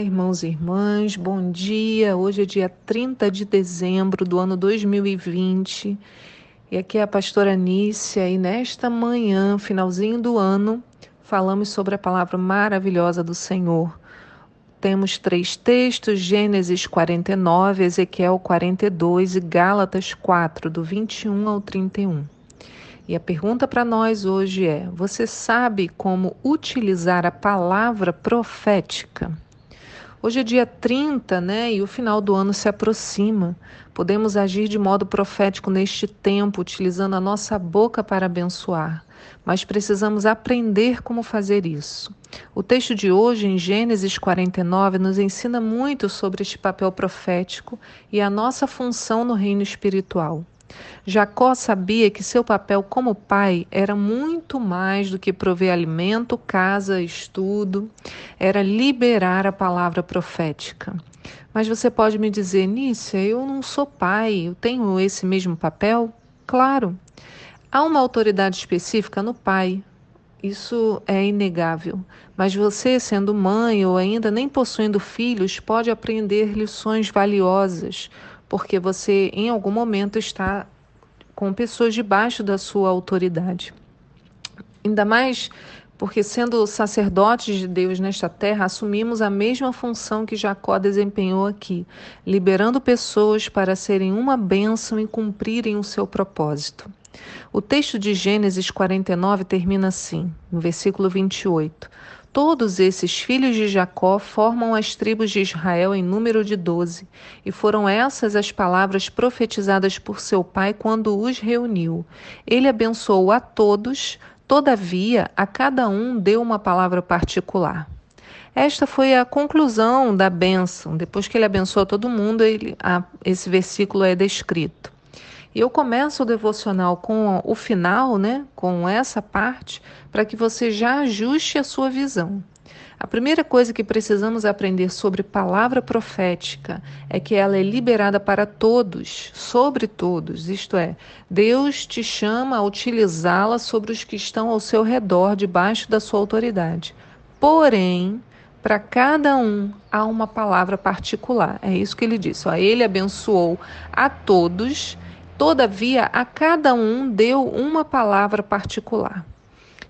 Olá, irmãos e irmãs, bom dia. Hoje é dia 30 de dezembro do ano 2020 e aqui é a pastora Nícia e nesta manhã, finalzinho do ano, falamos sobre a palavra maravilhosa do Senhor. Temos três textos: Gênesis 49, Ezequiel 42 e Gálatas 4, do 21 ao 31. E a pergunta para nós hoje é: você sabe como utilizar a palavra profética? Hoje é dia 30, né? E o final do ano se aproxima. Podemos agir de modo profético neste tempo, utilizando a nossa boca para abençoar. Mas precisamos aprender como fazer isso. O texto de hoje, em Gênesis 49, nos ensina muito sobre este papel profético e a nossa função no reino espiritual. Jacó sabia que seu papel como pai era muito mais do que prover alimento, casa, estudo, era liberar a palavra profética. Mas você pode me dizer, Nícia, eu não sou pai, eu tenho esse mesmo papel? Claro. Há uma autoridade específica no pai, isso é inegável. Mas você, sendo mãe ou ainda nem possuindo filhos, pode aprender lições valiosas porque você em algum momento está com pessoas debaixo da sua autoridade. Ainda mais porque, sendo sacerdotes de Deus nesta terra, assumimos a mesma função que Jacó desempenhou aqui, liberando pessoas para serem uma bênção e cumprirem o seu propósito. O texto de Gênesis 49 termina assim, no versículo 28. Todos esses filhos de Jacó formam as tribos de Israel em número de doze, e foram essas as palavras profetizadas por seu pai quando os reuniu. Ele abençoou a todos, todavia a cada um deu uma palavra particular. Esta foi a conclusão da bênção. Depois que ele abençoou todo mundo, ele, a, esse versículo é descrito. E eu começo o devocional com o final, né, com essa parte, para que você já ajuste a sua visão. A primeira coisa que precisamos aprender sobre palavra profética é que ela é liberada para todos, sobre todos, isto é, Deus te chama a utilizá-la sobre os que estão ao seu redor, debaixo da sua autoridade. Porém, para cada um há uma palavra particular. É isso que ele disse. Ó, ele abençoou a todos Todavia, a cada um deu uma palavra particular.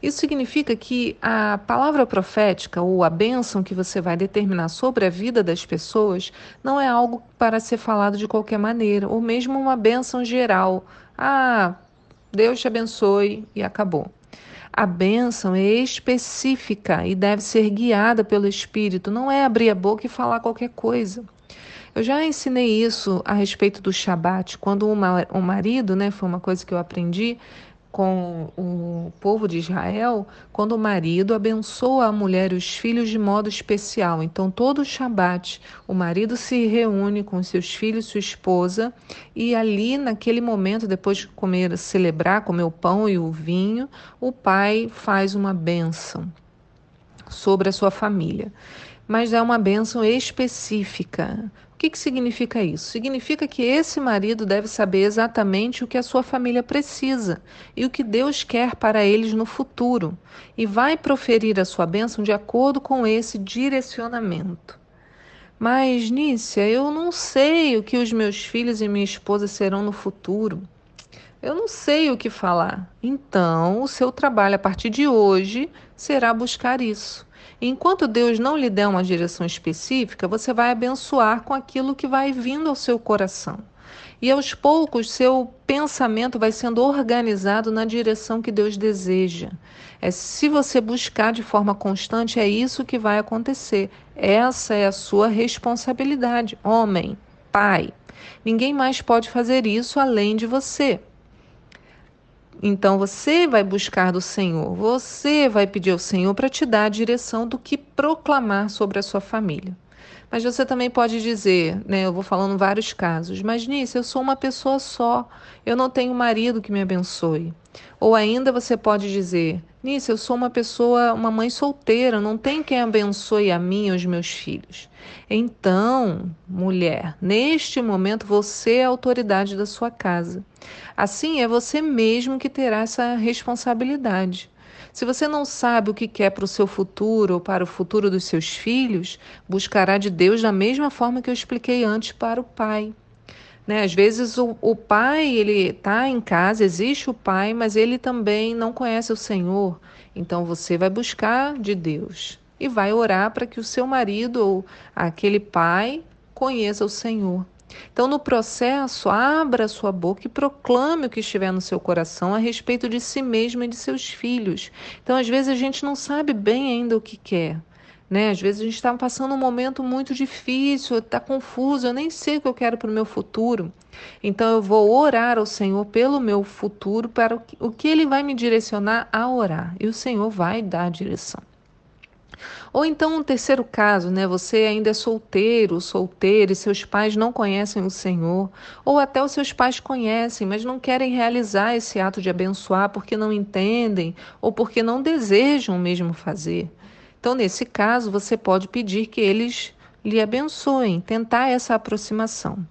Isso significa que a palavra profética ou a bênção que você vai determinar sobre a vida das pessoas não é algo para ser falado de qualquer maneira, ou mesmo uma bênção geral. Ah, Deus te abençoe e acabou. A bênção é específica e deve ser guiada pelo Espírito, não é abrir a boca e falar qualquer coisa. Eu já ensinei isso a respeito do Shabat, quando o marido, né, foi uma coisa que eu aprendi com o povo de Israel, quando o marido abençoa a mulher e os filhos de modo especial. Então, todo Shabat, o marido se reúne com seus filhos, sua esposa, e ali, naquele momento, depois de comer, celebrar, comer o pão e o vinho, o pai faz uma bênção sobre a sua família. Mas é uma bênção específica que, que significa isso? Significa que esse marido deve saber exatamente o que a sua família precisa e o que Deus quer para eles no futuro e vai proferir a sua bênção de acordo com esse direcionamento. Mas, Nícia, eu não sei o que os meus filhos e minha esposa serão no futuro. Eu não sei o que falar. Então, o seu trabalho a partir de hoje será buscar isso. Enquanto Deus não lhe der uma direção específica, você vai abençoar com aquilo que vai vindo ao seu coração. E aos poucos, seu pensamento vai sendo organizado na direção que Deus deseja. É, se você buscar de forma constante, é isso que vai acontecer. Essa é a sua responsabilidade, homem, pai. Ninguém mais pode fazer isso além de você. Então você vai buscar do Senhor, você vai pedir ao Senhor para te dar a direção do que proclamar sobre a sua família. Mas você também pode dizer, né? Eu vou falando vários casos, mas nisso eu sou uma pessoa só, eu não tenho marido que me abençoe. Ou ainda você pode dizer, nisso eu sou uma pessoa, uma mãe solteira, não tem quem abençoe a mim e os meus filhos. Então, mulher, neste momento você é a autoridade da sua casa. Assim, é você mesmo que terá essa responsabilidade. Se você não sabe o que quer para o seu futuro ou para o futuro dos seus filhos, buscará de Deus da mesma forma que eu expliquei antes para o pai. Né? Às vezes o, o pai ele está em casa, existe o pai, mas ele também não conhece o Senhor. Então você vai buscar de Deus e vai orar para que o seu marido ou aquele pai conheça o Senhor. Então, no processo, abra sua boca e proclame o que estiver no seu coração a respeito de si mesmo e de seus filhos. Então, às vezes, a gente não sabe bem ainda o que quer. Né? Às vezes a gente está passando um momento muito difícil, está confuso, eu nem sei o que eu quero para o meu futuro. Então eu vou orar ao Senhor pelo meu futuro, para o que Ele vai me direcionar a orar. E o Senhor vai dar a direção. Ou então um terceiro caso, né? Você ainda é solteiro, solteira e seus pais não conhecem o Senhor, ou até os seus pais conhecem, mas não querem realizar esse ato de abençoar porque não entendem ou porque não desejam mesmo fazer. Então, nesse caso, você pode pedir que eles lhe abençoem, tentar essa aproximação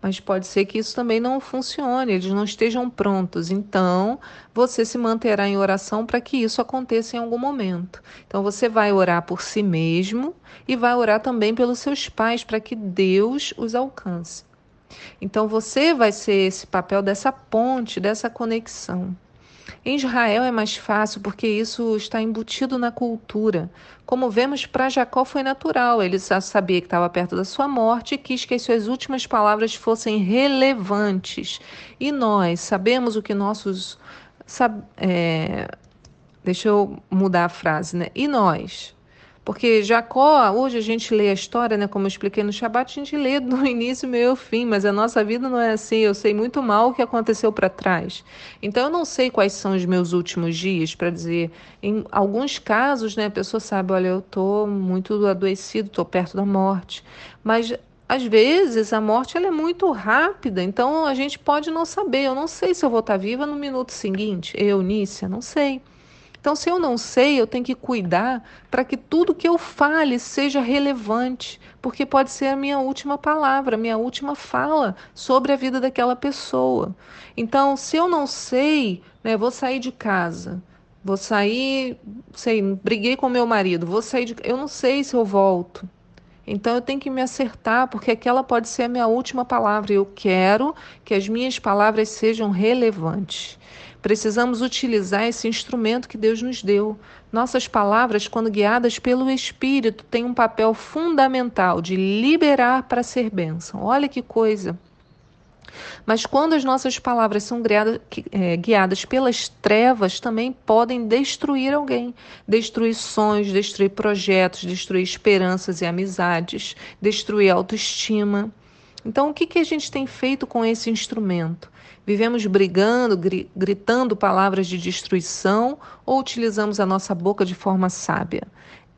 mas pode ser que isso também não funcione, eles não estejam prontos. Então, você se manterá em oração para que isso aconteça em algum momento. Então, você vai orar por si mesmo e vai orar também pelos seus pais para que Deus os alcance. Então, você vai ser esse papel dessa ponte, dessa conexão. Em Israel é mais fácil porque isso está embutido na cultura. Como vemos, para Jacó foi natural. Ele sabia que estava perto da sua morte e quis que as suas últimas palavras fossem relevantes. E nós sabemos o que nossos. Sab, é, deixa eu mudar a frase, né? E nós? Porque Jacó, hoje a gente lê a história, né, como eu expliquei no Shabat, a gente lê do início, meio ao fim, mas a nossa vida não é assim. Eu sei muito mal o que aconteceu para trás. Então eu não sei quais são os meus últimos dias para dizer. Em alguns casos, né, a pessoa sabe, olha, eu estou muito adoecido, estou perto da morte. Mas às vezes a morte ela é muito rápida, então a gente pode não saber. Eu não sei se eu vou estar viva no minuto seguinte. Eu, Nícia, não sei. Então, se eu não sei, eu tenho que cuidar para que tudo que eu fale seja relevante, porque pode ser a minha última palavra, a minha última fala sobre a vida daquela pessoa. Então, se eu não sei, né, vou sair de casa, vou sair, sei, briguei com meu marido, vou sair de, eu não sei se eu volto. Então eu tenho que me acertar, porque aquela pode ser a minha última palavra. Eu quero que as minhas palavras sejam relevantes. Precisamos utilizar esse instrumento que Deus nos deu. Nossas palavras, quando guiadas pelo Espírito, têm um papel fundamental de liberar para ser bênção. Olha que coisa! Mas quando as nossas palavras são guiadas, é, guiadas, pelas trevas, também podem destruir alguém, destruir sonhos, destruir projetos, destruir esperanças e amizades, destruir autoestima. Então, o que, que a gente tem feito com esse instrumento? Vivemos brigando, gri gritando palavras de destruição ou utilizamos a nossa boca de forma sábia?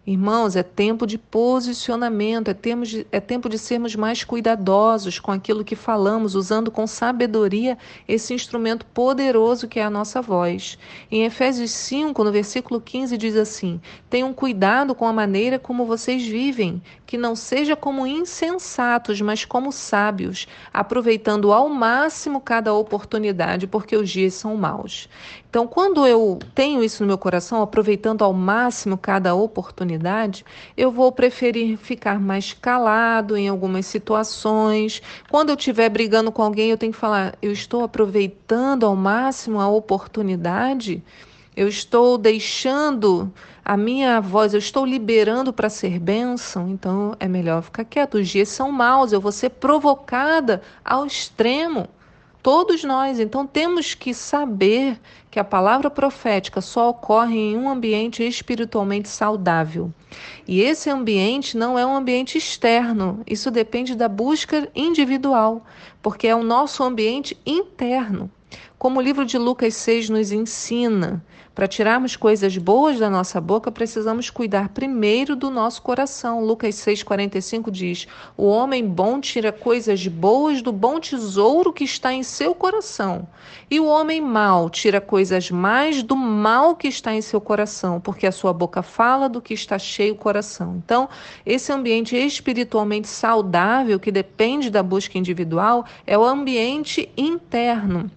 Irmãos, é tempo de posicionamento, é tempo de, é tempo de sermos mais cuidadosos com aquilo que falamos, usando com sabedoria esse instrumento poderoso que é a nossa voz. Em Efésios 5, no versículo 15, diz assim: Tenham cuidado com a maneira como vocês vivem, que não seja como insensatos, mas como sábios, aproveitando ao máximo cada oportunidade, porque os dias são maus. Então, quando eu tenho isso no meu coração, aproveitando ao máximo cada oportunidade, eu vou preferir ficar mais calado em algumas situações. Quando eu estiver brigando com alguém, eu tenho que falar: eu estou aproveitando ao máximo a oportunidade. Eu estou deixando a minha voz, eu estou liberando para ser bênção, então é melhor ficar quieto. Os dias são maus, eu vou ser provocada ao extremo. Todos nós, então, temos que saber que a palavra profética só ocorre em um ambiente espiritualmente saudável. E esse ambiente não é um ambiente externo, isso depende da busca individual, porque é o nosso ambiente interno. Como o livro de Lucas 6 nos ensina, para tirarmos coisas boas da nossa boca, precisamos cuidar primeiro do nosso coração. Lucas 6,45 diz: O homem bom tira coisas boas do bom tesouro que está em seu coração, e o homem mau tira coisas mais do mal que está em seu coração, porque a sua boca fala do que está cheio o coração. Então, esse ambiente espiritualmente saudável, que depende da busca individual, é o ambiente interno.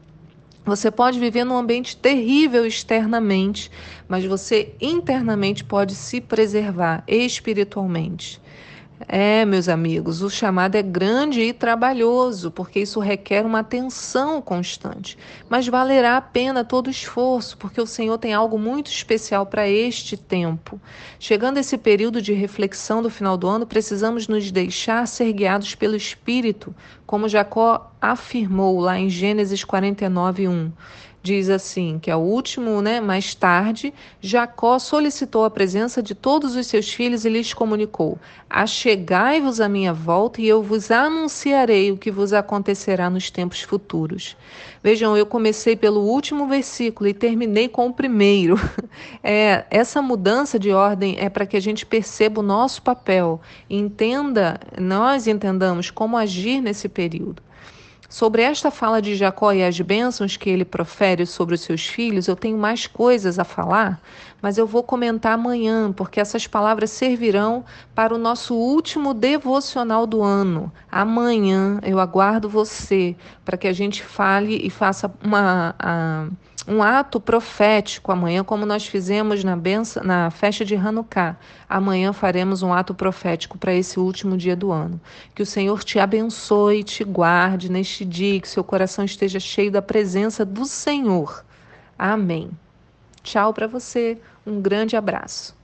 Você pode viver num ambiente terrível externamente, mas você internamente pode se preservar espiritualmente. É, meus amigos, o chamado é grande e trabalhoso, porque isso requer uma atenção constante. Mas valerá a pena todo esforço, porque o Senhor tem algo muito especial para este tempo. Chegando esse período de reflexão do final do ano, precisamos nos deixar ser guiados pelo Espírito, como Jacó afirmou lá em Gênesis 49, 1 diz assim, que é o último, né, mais tarde, Jacó solicitou a presença de todos os seus filhos e lhes comunicou: Achegai-vos à minha volta e eu vos anunciarei o que vos acontecerá nos tempos futuros. Vejam, eu comecei pelo último versículo e terminei com o primeiro. É, essa mudança de ordem é para que a gente perceba o nosso papel, entenda, nós entendamos como agir nesse período. Sobre esta fala de Jacó e as bênçãos que ele profere sobre os seus filhos, eu tenho mais coisas a falar, mas eu vou comentar amanhã, porque essas palavras servirão para o nosso último devocional do ano. Amanhã eu aguardo você para que a gente fale e faça uma. Um ato profético amanhã, como nós fizemos na, benção, na festa de Hanukkah. Amanhã faremos um ato profético para esse último dia do ano. Que o Senhor te abençoe e te guarde neste dia, que seu coração esteja cheio da presença do Senhor. Amém. Tchau para você, um grande abraço.